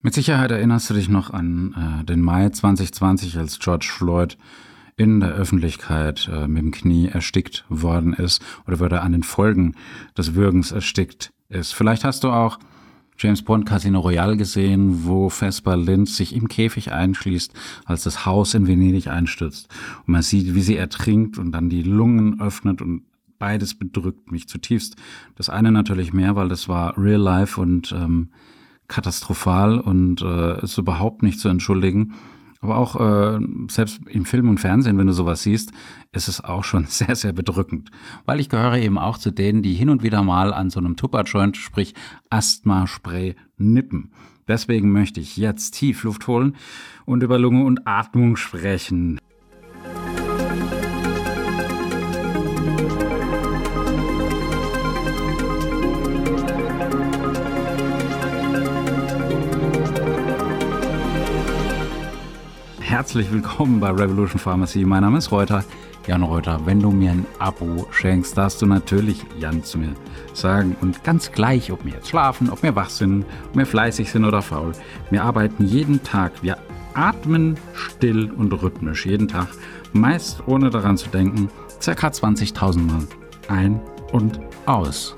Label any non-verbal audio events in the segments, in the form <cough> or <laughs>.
Mit Sicherheit erinnerst du dich noch an äh, den Mai 2020, als George Floyd in der Öffentlichkeit äh, mit dem Knie erstickt worden ist oder würde an den Folgen des Würgens erstickt ist. Vielleicht hast du auch James Bond Casino Royale gesehen, wo Vesper Lind sich im Käfig einschließt, als das Haus in Venedig einstürzt. Und man sieht, wie sie ertrinkt und dann die Lungen öffnet und beides bedrückt mich zutiefst. Das eine natürlich mehr, weil das war Real Life und ähm, katastrophal und äh, ist überhaupt nicht zu entschuldigen. Aber auch äh, selbst im Film und Fernsehen, wenn du sowas siehst, ist es auch schon <laughs> sehr, sehr bedrückend. Weil ich gehöre eben auch zu denen, die hin und wieder mal an so einem Tupper-Joint, sprich Asthma-Spray, nippen. Deswegen möchte ich jetzt tief Luft holen und über Lunge und Atmung sprechen. Herzlich willkommen bei Revolution Pharmacy. Mein Name ist Reuter, Jan Reuter. Wenn du mir ein Abo schenkst, darfst du natürlich Jan zu mir sagen. Und ganz gleich, ob wir jetzt schlafen, ob wir wach sind, ob wir fleißig sind oder faul. Wir arbeiten jeden Tag. Wir atmen still und rhythmisch jeden Tag. Meist ohne daran zu denken, circa 20.000 Mal ein und aus.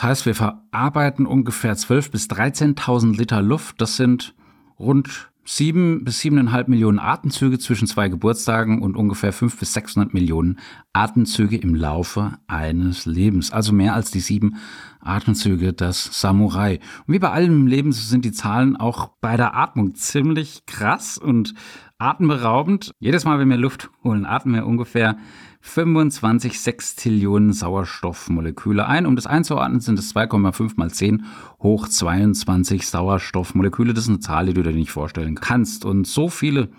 Das heißt, wir verarbeiten ungefähr 12.000 bis 13.000 Liter Luft. Das sind rund 7 bis 7,5 Millionen Atemzüge zwischen zwei Geburtstagen und ungefähr 5 bis 600 Millionen Atemzüge im Laufe eines Lebens. Also mehr als die sieben Atemzüge des Samurai. Und wie bei allem im Leben sind die Zahlen auch bei der Atmung ziemlich krass und atemberaubend. Jedes Mal, wenn wir Luft holen, atmen wir ungefähr 25 Sextillionen Sauerstoffmoleküle ein. Um das einzuordnen, sind es 2,5 mal 10 hoch 22 Sauerstoffmoleküle. Das ist eine Zahl, die du dir nicht vorstellen kannst. Und so viele,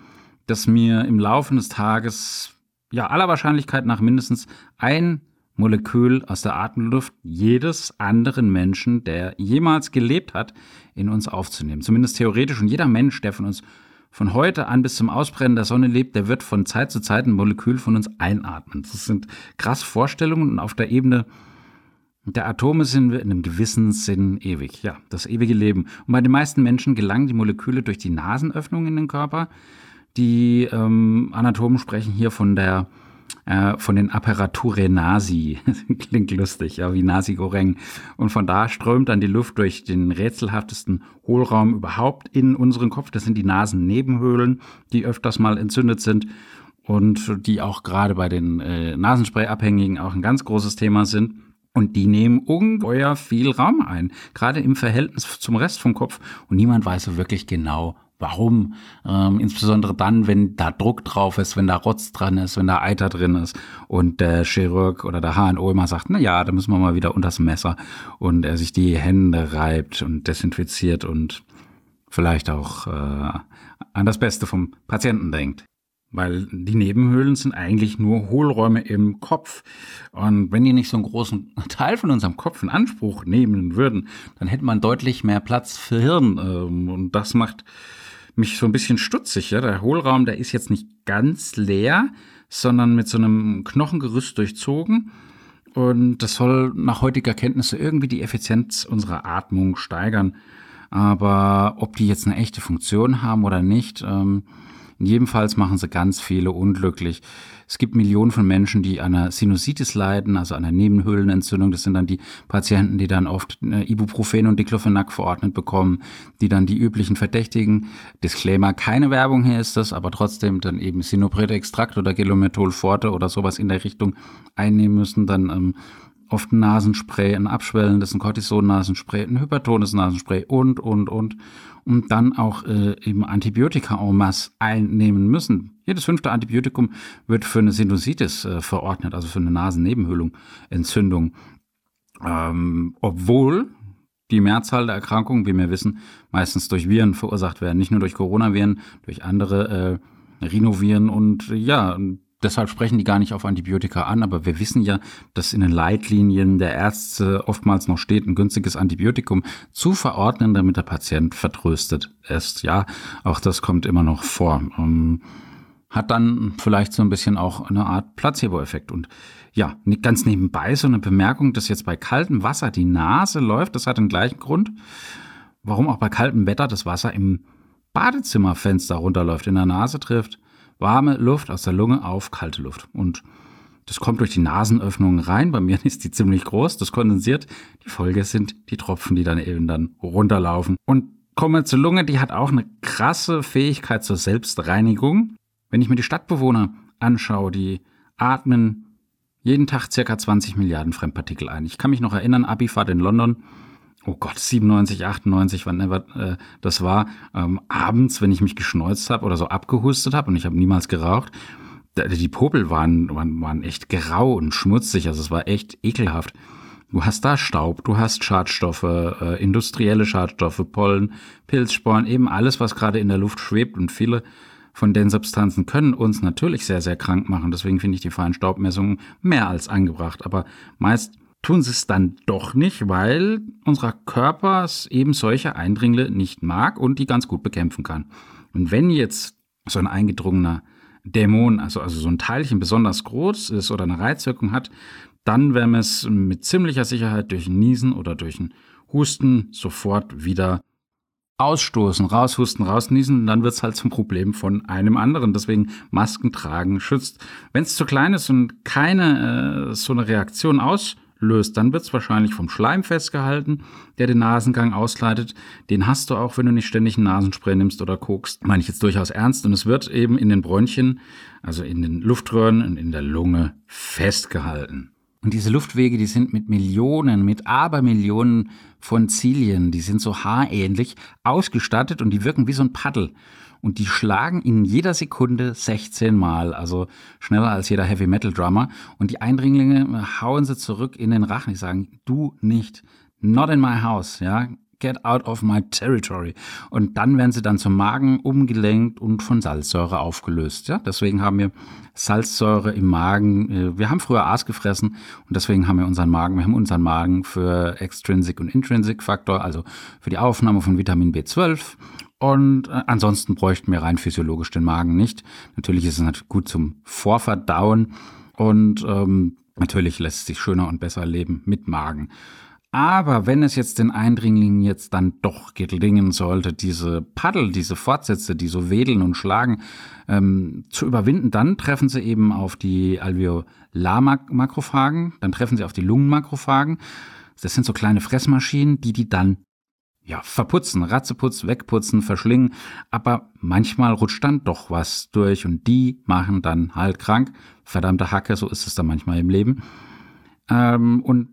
dass mir im Laufe des Tages, ja, aller Wahrscheinlichkeit nach mindestens ein Molekül aus der Atemluft jedes anderen Menschen, der jemals gelebt hat, in uns aufzunehmen. Zumindest theoretisch. Und jeder Mensch, der von uns von heute an bis zum Ausbrennen der Sonne lebt, der wird von Zeit zu Zeit ein Molekül von uns einatmen. Das sind krasse Vorstellungen und auf der Ebene der Atome sind wir in einem gewissen Sinn ewig. Ja, das ewige Leben. Und bei den meisten Menschen gelangen die Moleküle durch die Nasenöffnung in den Körper. Die ähm, Anatomen sprechen hier von der äh, von den Apparature Nasi. <laughs> Klingt lustig, ja, wie Nasi-Goreng. Und von da strömt dann die Luft durch den rätselhaftesten Hohlraum überhaupt in unseren Kopf. Das sind die Nasennebenhöhlen, die öfters mal entzündet sind und die auch gerade bei den äh, Nasenspray-Abhängigen auch ein ganz großes Thema sind. Und die nehmen ungeheuer viel Raum ein, gerade im Verhältnis zum Rest vom Kopf. Und niemand weiß so wirklich genau, Warum? Ähm, insbesondere dann, wenn da Druck drauf ist, wenn da Rotz dran ist, wenn da Eiter drin ist und der Chirurg oder der HNO immer sagt, na ja, da müssen wir mal wieder unters Messer und er sich die Hände reibt und desinfiziert und vielleicht auch äh, an das Beste vom Patienten denkt. Weil die Nebenhöhlen sind eigentlich nur Hohlräume im Kopf. Und wenn die nicht so einen großen <laughs> Teil von unserem Kopf in Anspruch nehmen würden, dann hätte man deutlich mehr Platz für Hirn. Ähm, und das macht mich so ein bisschen stutzig. Ja? Der Hohlraum, der ist jetzt nicht ganz leer, sondern mit so einem Knochengerüst durchzogen. Und das soll nach heutiger Kenntnisse irgendwie die Effizienz unserer Atmung steigern. Aber ob die jetzt eine echte Funktion haben oder nicht, ähm, jedenfalls machen sie ganz viele unglücklich. Es gibt Millionen von Menschen, die an einer Sinusitis leiden, also an einer Nebenhöhlenentzündung. Das sind dann die Patienten, die dann oft äh, Ibuprofen und Diclofenac verordnet bekommen, die dann die üblichen Verdächtigen. Disclaimer, keine Werbung hier ist das, aber trotzdem dann eben Sinopret-Extrakt oder Gelomethol Forte oder sowas in der Richtung einnehmen müssen. Dann ähm, oft ein Nasenspray, ein abschwellendes, ein Cortison-Nasenspray, ein hypertones Nasenspray und, und, und. Und dann auch äh, eben Antibiotika en masse einnehmen müssen. Jedes fünfte Antibiotikum wird für eine Sinusitis äh, verordnet, also für eine Nasennebenhöhlung, Entzündung. Ähm, obwohl die Mehrzahl der Erkrankungen, wie wir wissen, meistens durch Viren verursacht werden. Nicht nur durch Coronaviren, durch andere äh, Rhinoviren und ja, deshalb sprechen die gar nicht auf Antibiotika an, aber wir wissen ja, dass in den Leitlinien der Ärzte oftmals noch steht, ein günstiges Antibiotikum zu verordnen, damit der Patient vertröstet ist. Ja, auch das kommt immer noch vor. Ähm, hat dann vielleicht so ein bisschen auch eine Art Placebo-Effekt. Und ja, ganz nebenbei so eine Bemerkung, dass jetzt bei kaltem Wasser die Nase läuft, das hat den gleichen Grund, warum auch bei kaltem Wetter das Wasser im Badezimmerfenster runterläuft, in der Nase trifft warme Luft aus der Lunge auf kalte Luft. Und das kommt durch die Nasenöffnung rein. Bei mir <laughs> ist die ziemlich groß. Das kondensiert. Die Folge sind die Tropfen, die dann eben dann runterlaufen. Und kommen wir zur Lunge. Die hat auch eine krasse Fähigkeit zur Selbstreinigung. Wenn ich mir die Stadtbewohner anschaue, die atmen jeden Tag circa 20 Milliarden Fremdpartikel ein. Ich kann mich noch erinnern, Abifahrt in London oh Gott, 97, 98, wann immer äh, das war, ähm, abends, wenn ich mich geschneuzt habe oder so abgehustet habe und ich habe niemals geraucht, die Popel waren, waren, waren echt grau und schmutzig, also es war echt ekelhaft. Du hast da Staub, du hast Schadstoffe, äh, industrielle Schadstoffe, Pollen, Pilzsporen, eben alles, was gerade in der Luft schwebt und viele von den Substanzen können uns natürlich sehr, sehr krank machen. Deswegen finde ich die Feinstaubmessungen mehr als angebracht. Aber meist tun sie es dann doch nicht, weil unser Körper eben solche Eindringlinge nicht mag und die ganz gut bekämpfen kann. Und wenn jetzt so ein eingedrungener Dämon, also, also so ein Teilchen besonders groß ist oder eine Reizwirkung hat, dann werden wir es mit ziemlicher Sicherheit durch ein Niesen oder durch ein Husten sofort wieder ausstoßen, raushusten, rausniesen und dann wird es halt zum Problem von einem anderen. Deswegen Masken tragen schützt. Wenn es zu klein ist und keine äh, so eine Reaktion aus löst, dann wird es wahrscheinlich vom Schleim festgehalten, der den Nasengang ausleitet. Den hast du auch, wenn du nicht ständig einen Nasenspray nimmst oder guckst. Meine ich jetzt durchaus ernst. Und es wird eben in den Bronchien, also in den Luftröhren und in der Lunge festgehalten. Und diese Luftwege, die sind mit Millionen, mit Abermillionen von Zilien, die sind so haarähnlich ausgestattet und die wirken wie so ein Paddel und die schlagen in jeder Sekunde 16 Mal, also schneller als jeder Heavy Metal Drummer. Und die Eindringlinge hauen sie zurück in den Rachen. Die sagen, du nicht, not in my house, ja. Get out of my territory. Und dann werden sie dann zum Magen umgelenkt und von Salzsäure aufgelöst. Ja, deswegen haben wir Salzsäure im Magen. Äh, wir haben früher Aas gefressen und deswegen haben wir unseren Magen, wir haben unseren Magen für Extrinsic und Intrinsic Faktor, also für die Aufnahme von Vitamin B12 und äh, ansonsten bräuchten wir rein physiologisch den Magen nicht. Natürlich ist es natürlich gut zum Vorverdauen und ähm, natürlich lässt es sich schöner und besser leben mit Magen. Aber wenn es jetzt den Eindringlingen jetzt dann doch gelingen sollte, diese Paddel, diese Fortsätze, die so wedeln und schlagen, ähm, zu überwinden, dann treffen sie eben auf die Alveolarmakrophagen, dann treffen sie auf die Lungenmakrophagen. Das sind so kleine Fressmaschinen, die die dann ja, verputzen, Ratzeputz, wegputzen, verschlingen, aber manchmal rutscht dann doch was durch und die machen dann halt krank. Verdammte Hacke, so ist es dann manchmal im Leben. Ähm, und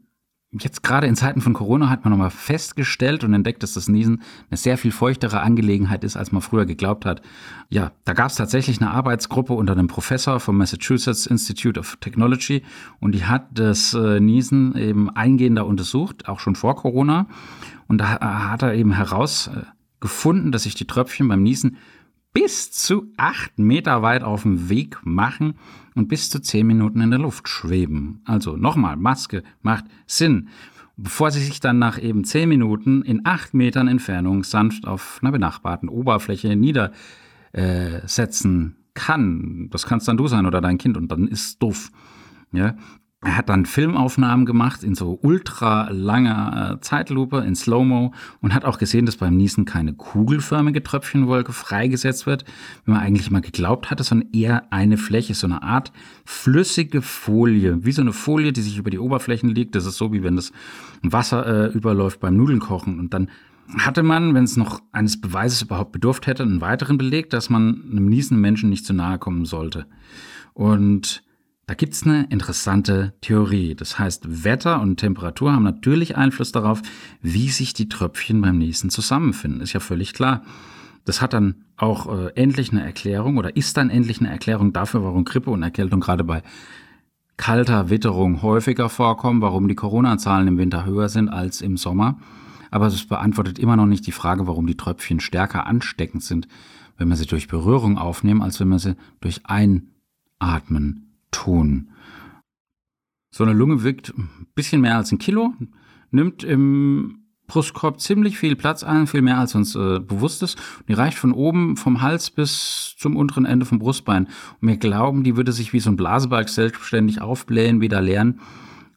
jetzt gerade in Zeiten von Corona hat man nochmal festgestellt und entdeckt, dass das Niesen eine sehr viel feuchtere Angelegenheit ist, als man früher geglaubt hat. Ja, da gab es tatsächlich eine Arbeitsgruppe unter einem Professor vom Massachusetts Institute of Technology und die hat das äh, Niesen eben eingehender untersucht, auch schon vor Corona. Und da hat er eben herausgefunden, dass sich die Tröpfchen beim Niesen bis zu acht Meter weit auf dem Weg machen und bis zu zehn Minuten in der Luft schweben. Also nochmal, Maske macht Sinn. Bevor sie sich dann nach eben zehn Minuten in acht Metern Entfernung sanft auf einer benachbarten Oberfläche niedersetzen kann. Das kannst dann du sein oder dein Kind und dann ist es doof. Ja, er hat dann Filmaufnahmen gemacht in so ultra langer äh, Zeitlupe, in Slow-Mo und hat auch gesehen, dass beim Niesen keine kugelförmige Tröpfchenwolke freigesetzt wird, wie man eigentlich mal geglaubt hatte, sondern eher eine Fläche, so eine Art flüssige Folie, wie so eine Folie, die sich über die Oberflächen liegt. Das ist so, wie wenn das Wasser äh, überläuft beim Nudelnkochen und dann hatte man, wenn es noch eines Beweises überhaupt bedurft hätte, einen weiteren Beleg, dass man einem niesenden Menschen nicht zu nahe kommen sollte. Und da gibt es eine interessante Theorie. Das heißt, Wetter und Temperatur haben natürlich Einfluss darauf, wie sich die Tröpfchen beim Niesen zusammenfinden. Ist ja völlig klar. Das hat dann auch äh, endlich eine Erklärung oder ist dann endlich eine Erklärung dafür, warum Grippe und Erkältung gerade bei kalter Witterung häufiger vorkommen, warum die Corona-Zahlen im Winter höher sind als im Sommer. aber es beantwortet immer noch nicht die Frage, warum die Tröpfchen stärker ansteckend sind, wenn wir sie durch Berührung aufnehmen, als wenn wir sie durch Einatmen tun. So eine Lunge wiegt ein bisschen mehr als ein Kilo, nimmt im Brustkorb ziemlich viel Platz ein, viel mehr als uns äh, bewusst ist. Und die reicht von oben vom Hals bis zum unteren Ende vom Brustbein. Und wir glauben, die würde sich wie so ein Blasebalg selbstständig aufblähen, wieder leeren.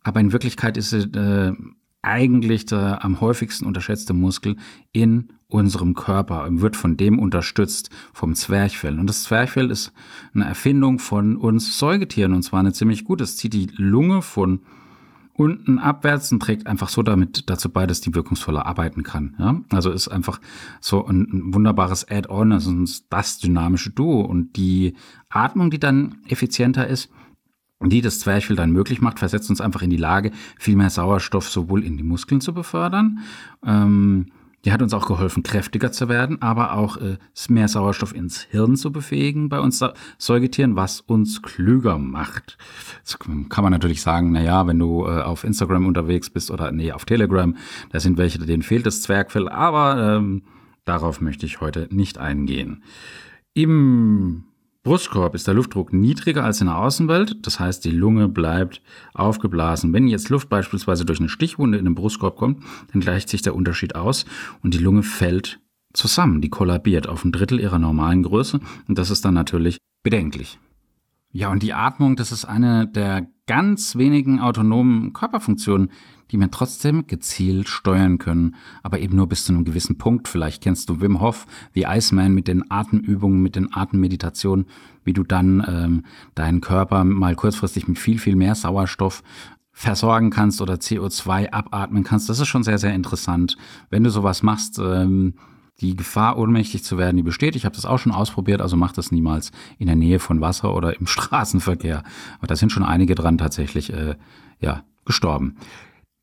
Aber in Wirklichkeit ist sie äh, eigentlich der am häufigsten unterschätzte Muskel in unserem Körper und wird von dem unterstützt, vom Zwerchfell. Und das Zwerchfell ist eine Erfindung von uns Säugetieren und zwar eine ziemlich gute. Es zieht die Lunge von unten abwärts und trägt einfach so damit dazu bei, dass die wirkungsvoller arbeiten kann. Ja? Also ist einfach so ein, ein wunderbares Add-on, also das dynamische Duo. Und die Atmung, die dann effizienter ist, die das Zwerchfell dann möglich macht, versetzt uns einfach in die Lage, viel mehr Sauerstoff sowohl in die Muskeln zu befördern, ähm, die hat uns auch geholfen, kräftiger zu werden, aber auch äh, mehr Sauerstoff ins Hirn zu befähigen bei uns Säugetieren, was uns klüger macht. Jetzt kann man natürlich sagen, na ja, wenn du äh, auf Instagram unterwegs bist oder nee, auf Telegram, da sind welche, denen fehlt das Zwergfell, aber ähm, darauf möchte ich heute nicht eingehen. Im Brustkorb ist der Luftdruck niedriger als in der Außenwelt, das heißt, die Lunge bleibt aufgeblasen. Wenn jetzt Luft beispielsweise durch eine Stichwunde in den Brustkorb kommt, dann gleicht sich der Unterschied aus und die Lunge fällt zusammen, die kollabiert auf ein Drittel ihrer normalen Größe und das ist dann natürlich bedenklich. Ja, und die Atmung, das ist eine der ganz wenigen autonomen Körperfunktionen, die wir trotzdem gezielt steuern können, aber eben nur bis zu einem gewissen Punkt. Vielleicht kennst du Wim Hof, wie Iceman mit den Atemübungen, mit den Atemmeditationen, wie du dann ähm, deinen Körper mal kurzfristig mit viel, viel mehr Sauerstoff versorgen kannst oder CO2 abatmen kannst. Das ist schon sehr, sehr interessant. Wenn du sowas machst, ähm, die Gefahr, ohnmächtig zu werden, die besteht. Ich habe das auch schon ausprobiert, also mach das niemals in der Nähe von Wasser oder im <laughs> Straßenverkehr. Aber da sind schon einige dran tatsächlich äh, ja, gestorben.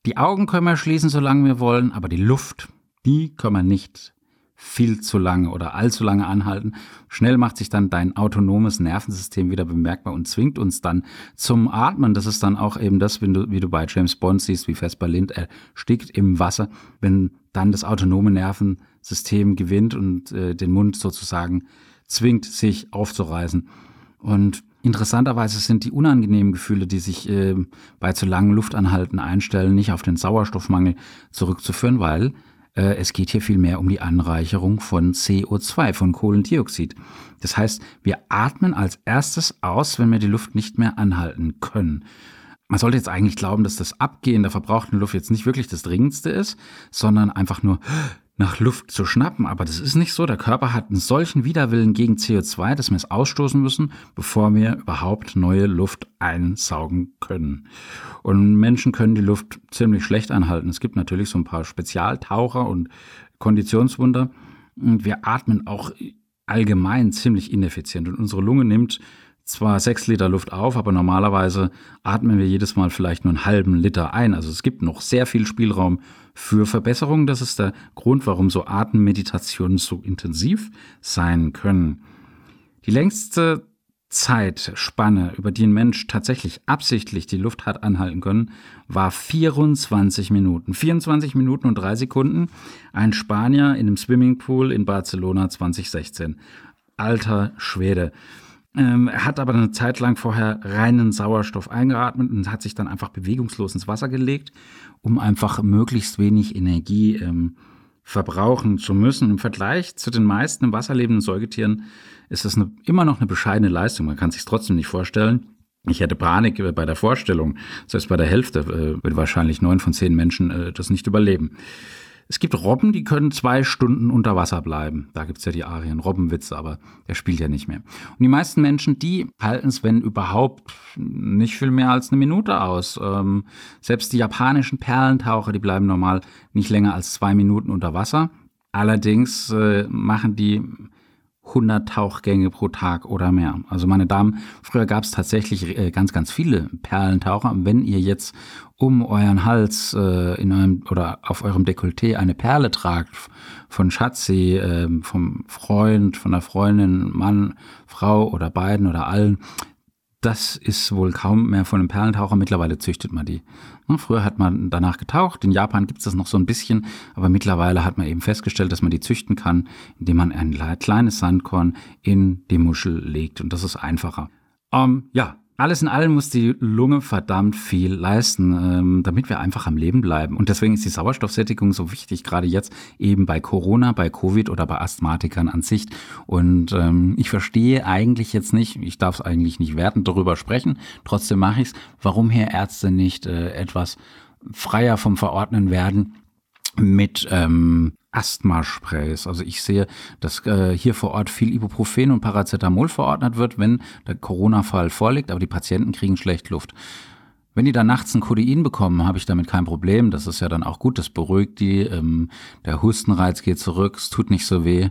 Die Augen können wir schließen, solange wir wollen, aber die Luft, die können wir nicht viel zu lange oder allzu lange anhalten. Schnell macht sich dann dein autonomes Nervensystem wieder bemerkbar und zwingt uns dann zum Atmen. Das ist dann auch eben das, wenn du, wie du bei James Bond siehst, wie Vesper Lind erstickt im Wasser, wenn dann das autonome Nervensystem gewinnt und äh, den Mund sozusagen zwingt, sich aufzureißen. Und Interessanterweise sind die unangenehmen Gefühle, die sich äh, bei zu langen Luftanhalten einstellen, nicht auf den Sauerstoffmangel zurückzuführen, weil äh, es geht hier vielmehr um die Anreicherung von CO2, von Kohlendioxid. Das heißt, wir atmen als erstes aus, wenn wir die Luft nicht mehr anhalten können. Man sollte jetzt eigentlich glauben, dass das Abgehen der verbrauchten Luft jetzt nicht wirklich das Dringendste ist, sondern einfach nur nach Luft zu schnappen. Aber das ist nicht so. Der Körper hat einen solchen Widerwillen gegen CO2, dass wir es ausstoßen müssen, bevor wir überhaupt neue Luft einsaugen können. Und Menschen können die Luft ziemlich schlecht einhalten. Es gibt natürlich so ein paar Spezialtaucher und Konditionswunder. Und wir atmen auch allgemein ziemlich ineffizient. Und unsere Lunge nimmt zwar sechs Liter Luft auf, aber normalerweise atmen wir jedes Mal vielleicht nur einen halben Liter ein. Also es gibt noch sehr viel Spielraum für Verbesserungen. Das ist der Grund, warum so Atemmeditationen so intensiv sein können. Die längste Zeitspanne, über die ein Mensch tatsächlich absichtlich die Luft hat anhalten können, war 24 Minuten. 24 Minuten und drei Sekunden. Ein Spanier in einem Swimmingpool in Barcelona 2016. Alter Schwede. Ähm, er hat aber eine Zeit lang vorher reinen Sauerstoff eingeatmet und hat sich dann einfach bewegungslos ins Wasser gelegt, um einfach möglichst wenig Energie ähm, verbrauchen zu müssen. Im Vergleich zu den meisten im Wasser lebenden Säugetieren ist das eine, immer noch eine bescheidene Leistung. Man kann sich trotzdem nicht vorstellen. Ich hätte Panik bei der Vorstellung. Selbst bei der Hälfte äh, wird wahrscheinlich neun von zehn Menschen äh, das nicht überleben. Es gibt Robben, die können zwei Stunden unter Wasser bleiben. Da gibt's ja die Arien Robbenwitze, aber der spielt ja nicht mehr. Und die meisten Menschen, die halten es, wenn überhaupt, nicht viel mehr als eine Minute aus. Ähm, selbst die japanischen Perlentaucher, die bleiben normal nicht länger als zwei Minuten unter Wasser. Allerdings äh, machen die 100 Tauchgänge pro Tag oder mehr. Also meine Damen, früher gab es tatsächlich äh, ganz, ganz viele Perlentaucher. Wenn ihr jetzt um euren Hals äh, in eurem oder auf eurem Dekolleté eine Perle tragt von Schatzi, äh, vom Freund, von der Freundin, Mann, Frau oder beiden oder allen, das ist wohl kaum mehr von einem Perlentaucher. Mittlerweile züchtet man die. Früher hat man danach getaucht. In Japan gibt es das noch so ein bisschen, aber mittlerweile hat man eben festgestellt, dass man die züchten kann, indem man ein kleines Sandkorn in die Muschel legt. Und das ist einfacher. Ähm, ja, alles in allem muss die Lunge verdammt viel leisten, ähm, damit wir einfach am Leben bleiben. Und deswegen ist die Sauerstoffsättigung so wichtig, gerade jetzt eben bei Corona, bei Covid oder bei Asthmatikern an sich. Und ähm, ich verstehe eigentlich jetzt nicht, ich darf es eigentlich nicht wertend darüber sprechen, trotzdem mache ich es, warum hier Ärzte nicht äh, etwas freier vom Verordnen werden mit ähm, Asthmasprays. Also ich sehe, dass äh, hier vor Ort viel Ibuprofen und Paracetamol verordnet wird, wenn der Corona-Fall vorliegt, aber die Patienten kriegen schlecht Luft. Wenn die dann nachts ein Codein bekommen, habe ich damit kein Problem. Das ist ja dann auch gut, das beruhigt die. Ähm, der Hustenreiz geht zurück, es tut nicht so weh.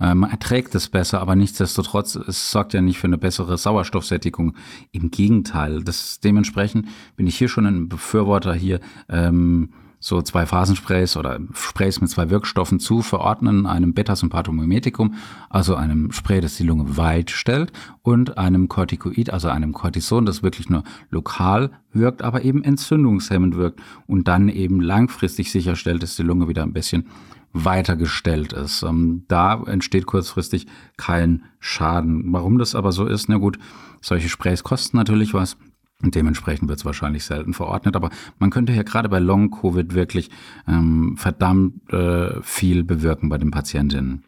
Äh, man erträgt es besser, aber nichtsdestotrotz, es sorgt ja nicht für eine bessere Sauerstoffsättigung. Im Gegenteil. Das, dementsprechend bin ich hier schon ein Befürworter hier. Ähm, so zwei Phasensprays oder Sprays mit zwei Wirkstoffen zu verordnen, einem Beta-Sympathomimetikum, also einem Spray, das die Lunge weit stellt, und einem Corticoid, also einem Cortison, das wirklich nur lokal wirkt, aber eben entzündungshemmend wirkt und dann eben langfristig sicherstellt, dass die Lunge wieder ein bisschen weiter gestellt ist. Ähm, da entsteht kurzfristig kein Schaden. Warum das aber so ist, na gut, solche Sprays kosten natürlich was. Und dementsprechend wird es wahrscheinlich selten verordnet. Aber man könnte hier gerade bei Long-Covid wirklich ähm, verdammt äh, viel bewirken bei den Patientinnen.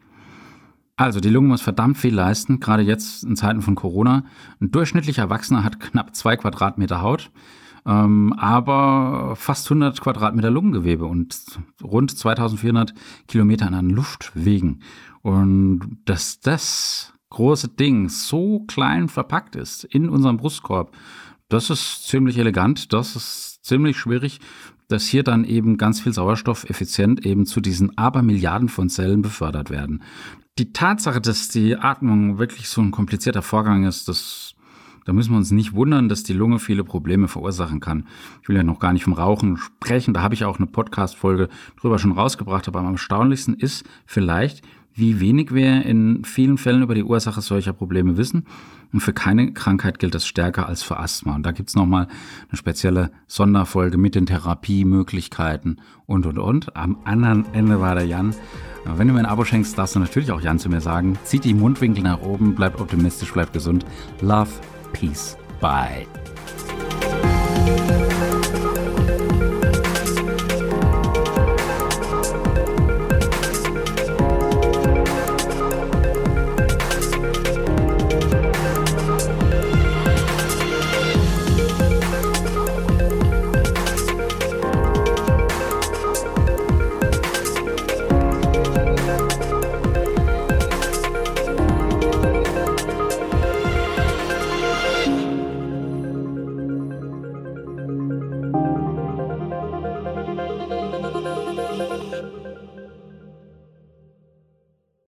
Also die Lunge muss verdammt viel leisten, gerade jetzt in Zeiten von Corona. Ein durchschnittlicher Erwachsener hat knapp zwei Quadratmeter Haut, ähm, aber fast 100 Quadratmeter Lungengewebe und rund 2400 Kilometer an Luftwegen. Und dass das große Ding so klein verpackt ist in unserem Brustkorb, das ist ziemlich elegant, das ist ziemlich schwierig, dass hier dann eben ganz viel Sauerstoff effizient eben zu diesen Abermilliarden von Zellen befördert werden. Die Tatsache, dass die Atmung wirklich so ein komplizierter Vorgang ist, das, da müssen wir uns nicht wundern, dass die Lunge viele Probleme verursachen kann. Ich will ja noch gar nicht vom Rauchen sprechen, da habe ich auch eine Podcast-Folge drüber schon rausgebracht, aber am erstaunlichsten ist vielleicht, wie wenig wir in vielen Fällen über die Ursache solcher Probleme wissen. Und für keine Krankheit gilt das stärker als für Asthma. Und da gibt's nochmal eine spezielle Sonderfolge mit den Therapiemöglichkeiten und, und, und. Am anderen Ende war der Jan. Wenn du mir ein Abo schenkst, darfst du natürlich auch Jan zu mir sagen. Zieht die Mundwinkel nach oben, bleibt optimistisch, bleibt gesund. Love, Peace, Bye.